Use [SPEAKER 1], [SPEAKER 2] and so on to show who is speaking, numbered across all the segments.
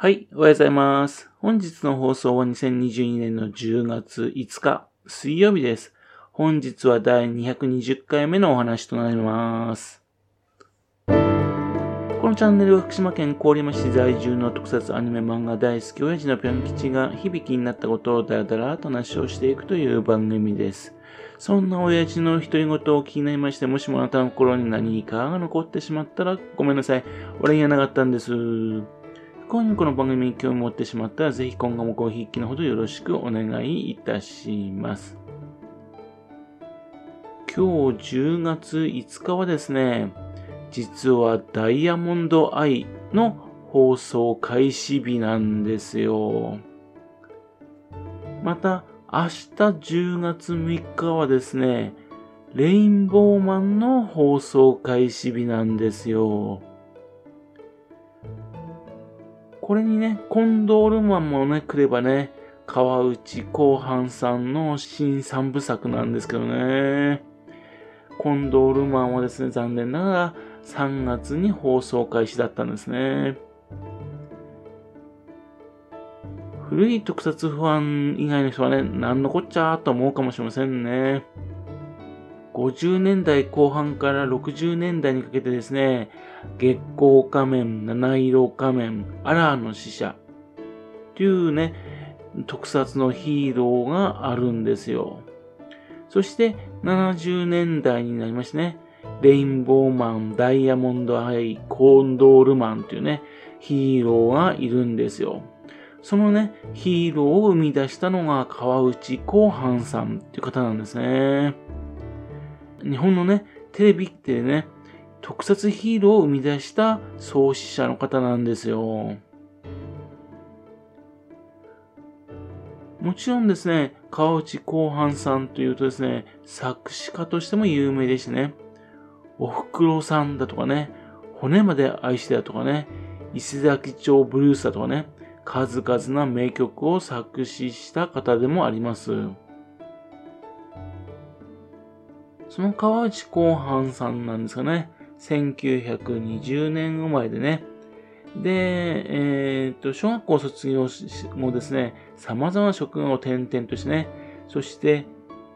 [SPEAKER 1] はい、おはようございます。本日の放送は2022年の10月5日、水曜日です。本日は第220回目のお話となります。このチャンネルは福島県郡山市在住の特撮アニメ漫画大好き親父のぴょん吉が響きになったことをだらだらと話をしていくという番組です。そんな親父の独り言を聞きになりまして、もしもあなたの心に何かが残ってしまったらごめんなさい。俺にはなかったんです。今夜この番組に興味を持ってしまったら、ぜひ今後もごひいきのほどよろしくお願いいたします。今日10月5日はですね、実はダイヤモンドアイの放送開始日なんですよ。また、明日10月3日はですね、レインボーマンの放送開始日なんですよ。これにね、コンドールマンもね、来ればね、川内後半さんの新三部作なんですけどね。コンドールマンはですね、残念ながら3月に放送開始だったんですね。古い特撮ファン以外の人はね、なんのこっちゃーと思うかもしれませんね。50年代後半から60年代にかけてですね、月光仮面、七色仮面、アラーの使者っていうね、特撮のヒーローがあるんですよ。そして70年代になりましてね、レインボーマン、ダイヤモンドアイ、コンドールマンっていうね、ヒーローがいるんですよ。そのね、ヒーローを生み出したのが川内広範さんっていう方なんですね。日本のね、テレビってね、特撮ヒーローを生み出した創始者の方なんですよ。もちろんですね、川内広範さんというとですね、作詞家としても有名でしてね、おふくろさんだとかね、骨まで愛してだとかね、伊勢崎町ブルースだとかね、数々な名曲を作詞した方でもあります。その川内広範さんなんですかね。1920年生まれでね。で、えっ、と、小学校卒業後ですね、様々な職業を転々としてね、そして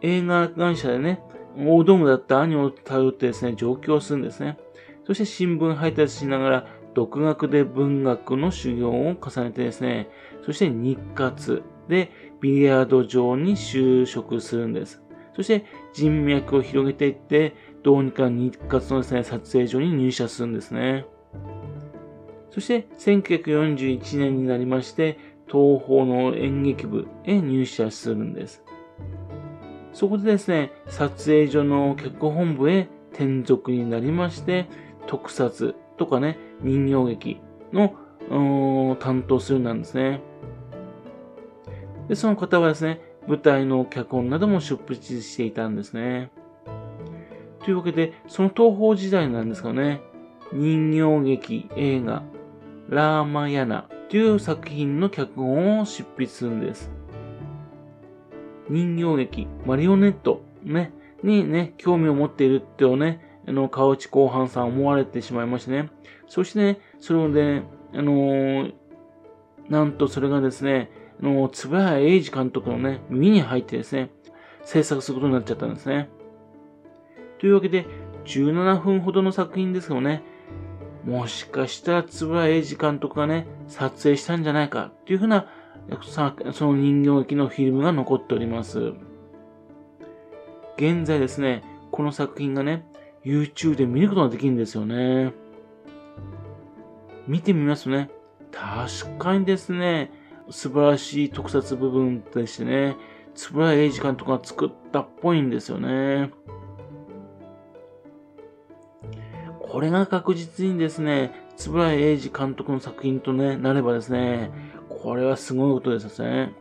[SPEAKER 1] 映画会社でね、大道具だった兄を頼ってですね、上京するんですね。そして新聞配達しながら、独学で文学の修行を重ねてですね、そして日活でビリヤード場に就職するんです。そして人脈を広げていって、どうにか日活のですね、撮影所に入社するんですね。そして1941年になりまして、東方の演劇部へ入社するんです。そこでですね、撮影所の脚本部へ転属になりまして、特撮とかね、人形劇の担当するなんですね。で、その方はですね、舞台の脚本なども出筆していたんですね。というわけで、その東方時代なんですかね、人形劇、映画、ラーマヤナという作品の脚本を執筆するんです。人形劇、マリオネット、ね、にね、興味を持っているってをね、あの、川内後半さん思われてしまいましてね。そしてね、それをね、あのー、なんとそれがですね、の、つばや英二監督のね、耳に入ってですね、制作することになっちゃったんですね。というわけで、17分ほどの作品ですけどね、もしかしたらつばや英二監督がね、撮影したんじゃないかっていうふうな、その人形劇のフィルムが残っております。現在ですね、この作品がね、YouTube で見ることができるんですよね。見てみますとね、確かにですね、素晴らしい特撮部分でしてね、円谷英二監督が作ったっぽいんですよね。これが確実にですね、円谷英二監督の作品とね、なればですね、これはすごいことですね。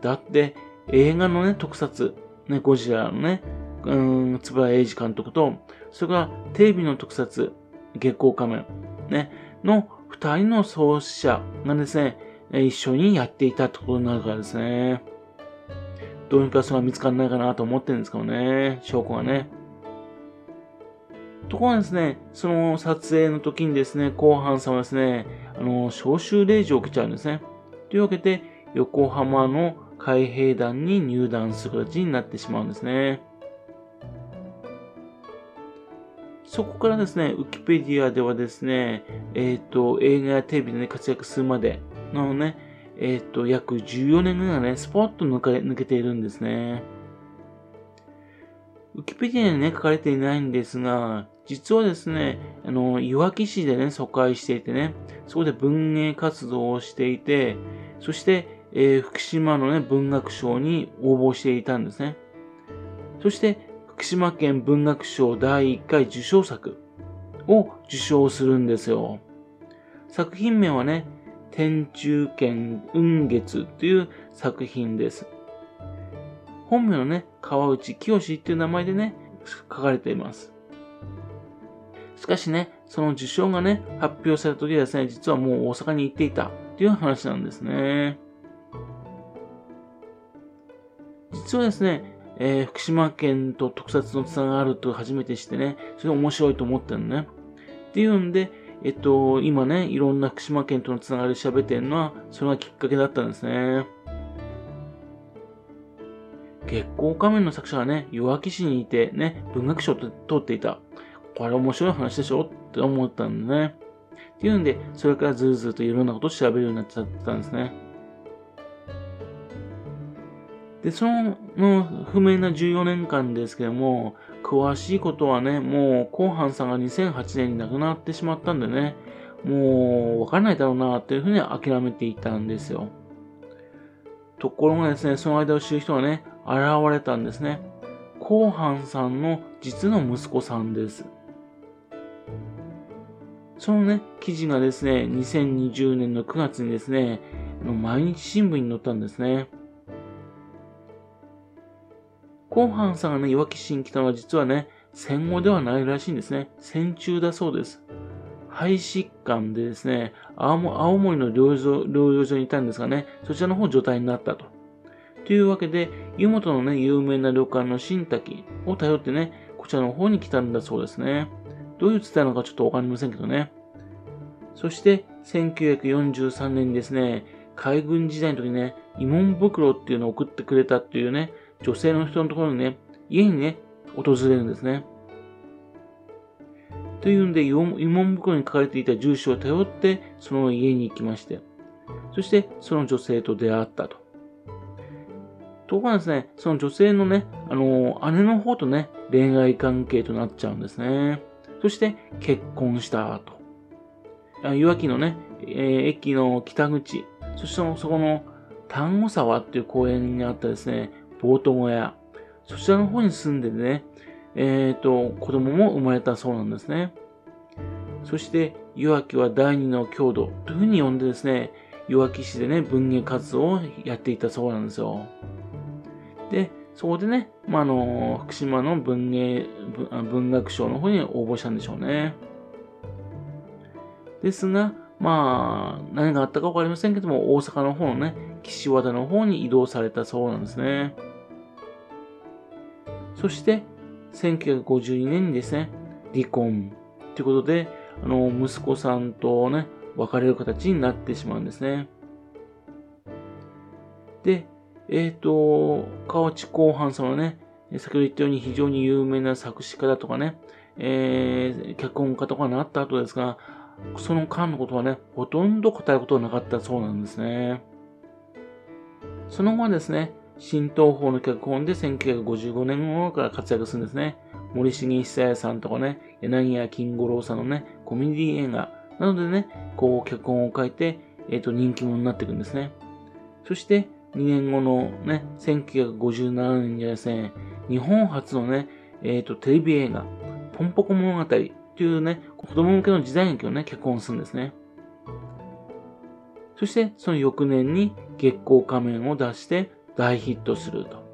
[SPEAKER 1] だって、映画のね、特撮、ね、ゴジラのね、うん、円谷英二監督と、それからテレビの特撮、月光仮面、ね、の二人の創始者がですね、一緒にやっていたってことになるからですね。どうにかそれは見つからないかなと思ってるんですけどね、証拠がね。ところがですね、その撮影の時にですね、後半さんはですね、あの、招集令状を受けちゃうんですね。というわけで、横浜の海兵団に入団する形になってしまうんですね。そこからですね、ウキペディアではですね、えっ、ー、と、映画やテレビで、ね、活躍するまでのね、えっ、ー、と、約14年ぐらいね、スポッと抜か抜けているんですね。ウキペディアにね、書かれていないんですが、実はですね、あの、いわき市でね、疎開していてね、そこで文芸活動をしていて、そして、えー、福島のね、文学賞に応募していたんですね。そして、福島県文学賞第1回受賞作を受賞するんですよ。作品名はね、天中剣雲月という作品です。本名のね、川内清っていう名前でね、書かれています。しかしね、その受賞がね、発表された時はですね、実はもう大阪に行っていたっていう話なんですね。実はですね、えー、福島県と特撮のつながると初めて知ってね、それ面白いと思ったのね。っていうんで、えっと、今ね、いろんな福島県とのつながり喋ってるのは、それがきっかけだったんですね。月光仮面の作者はね、弱気市にいてね、文学賞を取っていた。これ面白い話でしょって思ったんでね。っていうんで、それからずるずるといろんなことを調べるようになっちゃったんですね。で、その不明な14年間ですけども、詳しいことはね、もう、後半さんが2008年に亡くなってしまったんでね、もう、わからないだろうな、というふうに諦めていたんですよ。ところがですね、その間を知る人がね、現れたんですね。後半さんの実の息子さんです。そのね、記事がですね、2020年の9月にですね、毎日新聞に載ったんですね。コンハンさんがね、いわき市に来たのは実はね、戦後ではないらしいんですね。戦中だそうです。肺疾患でですね、青森の療養療養所にいたんですがね、そちらの方状態になったと。というわけで、湯本のね、有名な旅館の新滝を頼ってね、こちらの方に来たんだそうですね。どういう伝えなのかちょっとわかりませんけどね。そして、1943年にですね、海軍時代の時ね、慰問袋っていうのを送ってくれたっていうね、女性の人のところにね、家にね、訪れるんですね。というんで、慰問袋に書かれていた住所を頼って、その家に行きまして、そしてその女性と出会ったと。ところがですね、その女性のね、あの姉の方とね、恋愛関係となっちゃうんですね。そして結婚したと。いわきのね、えー、駅の北口、そしてそこの丹後沢っていう公園にあったですね、ボート小屋、そちらの方に住んでね、えっ、ー、と、子供も生まれたそうなんですね。そして、岩木は第二の郷土というふうに呼んでですね、岩木市でね、文芸活動をやっていたそうなんですよ。で、そこでね、ま、あの、福島の文芸、文学賞の方に応募したんでしょうね。ですが、まあ、何があったかわかりませんけども、大阪の方のね、岸和田の方に移動されたそうなんですね。そして、1952年にですね、離婚ということで、あの、息子さんとね、別れる形になってしまうんですね。で、えっ、ー、と、河内後半さんはね、先ほど言ったように非常に有名な作詞家だとかね、えー、脚本家とかになった後ですが、その間のことはね、ほとんど答えることはなかったそうなんですね。その後はですね、新東宝の脚本で1955年頃から活躍するんですね。森重久彌さんとかね、柳家金五郎さんのね、コメディ映画などでね、こう脚本を書いて、えっ、ー、と、人気者になっていくんですね。そして、2年後のね、1957年にはですね、日本初のね、えっ、ー、と、テレビ映画、ポンポコ物語というね、子供向けの時代劇をね、脚本するんですね。そして、その翌年に月光仮面を出して大ヒットすると。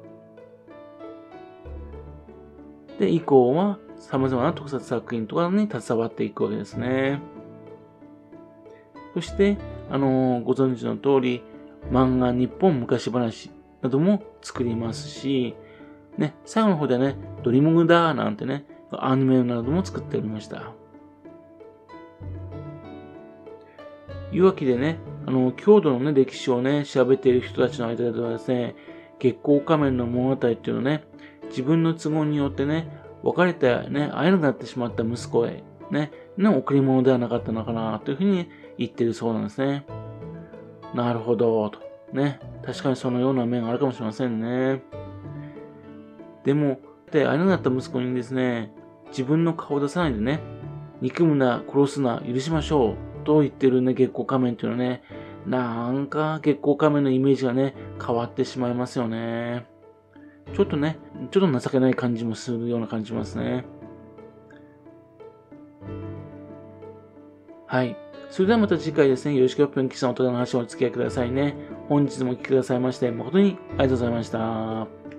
[SPEAKER 1] で、以降は様々な特撮作品とかに携わっていくわけですね。そして、あのー、ご存知の通り、漫画日本昔話なども作りますし、ね、最後の方でね、ドリムグダーなんてね、アニメなども作っておりました。いうわけでね、あの、郷土のね、歴史をね、調べている人たちの間ではですね、月光仮面の物語っていうのね、自分の都合によってね、別れてね、会えなくなってしまった息子へ、ね、の贈り物ではなかったのかな、というふうに言ってるそうなんですね。なるほど、と。ね。確かにそのような面があるかもしれませんね。でも、で、会えなくなった息子にですね、自分の顔を出さないでね、憎むな、殺すな、許しましょう、と言ってるね、月光仮面っていうのはね、なんか月光仮面のイメージがね、変わってしまいますよね。ちょっとね、ちょっと情けない感じもするような感じますね。はい。それではまた次回ですね、よろしくおぴんきさんお互いの話をお付き合いくださいね。本日もお聴きくださいまして、誠にありがとうございました。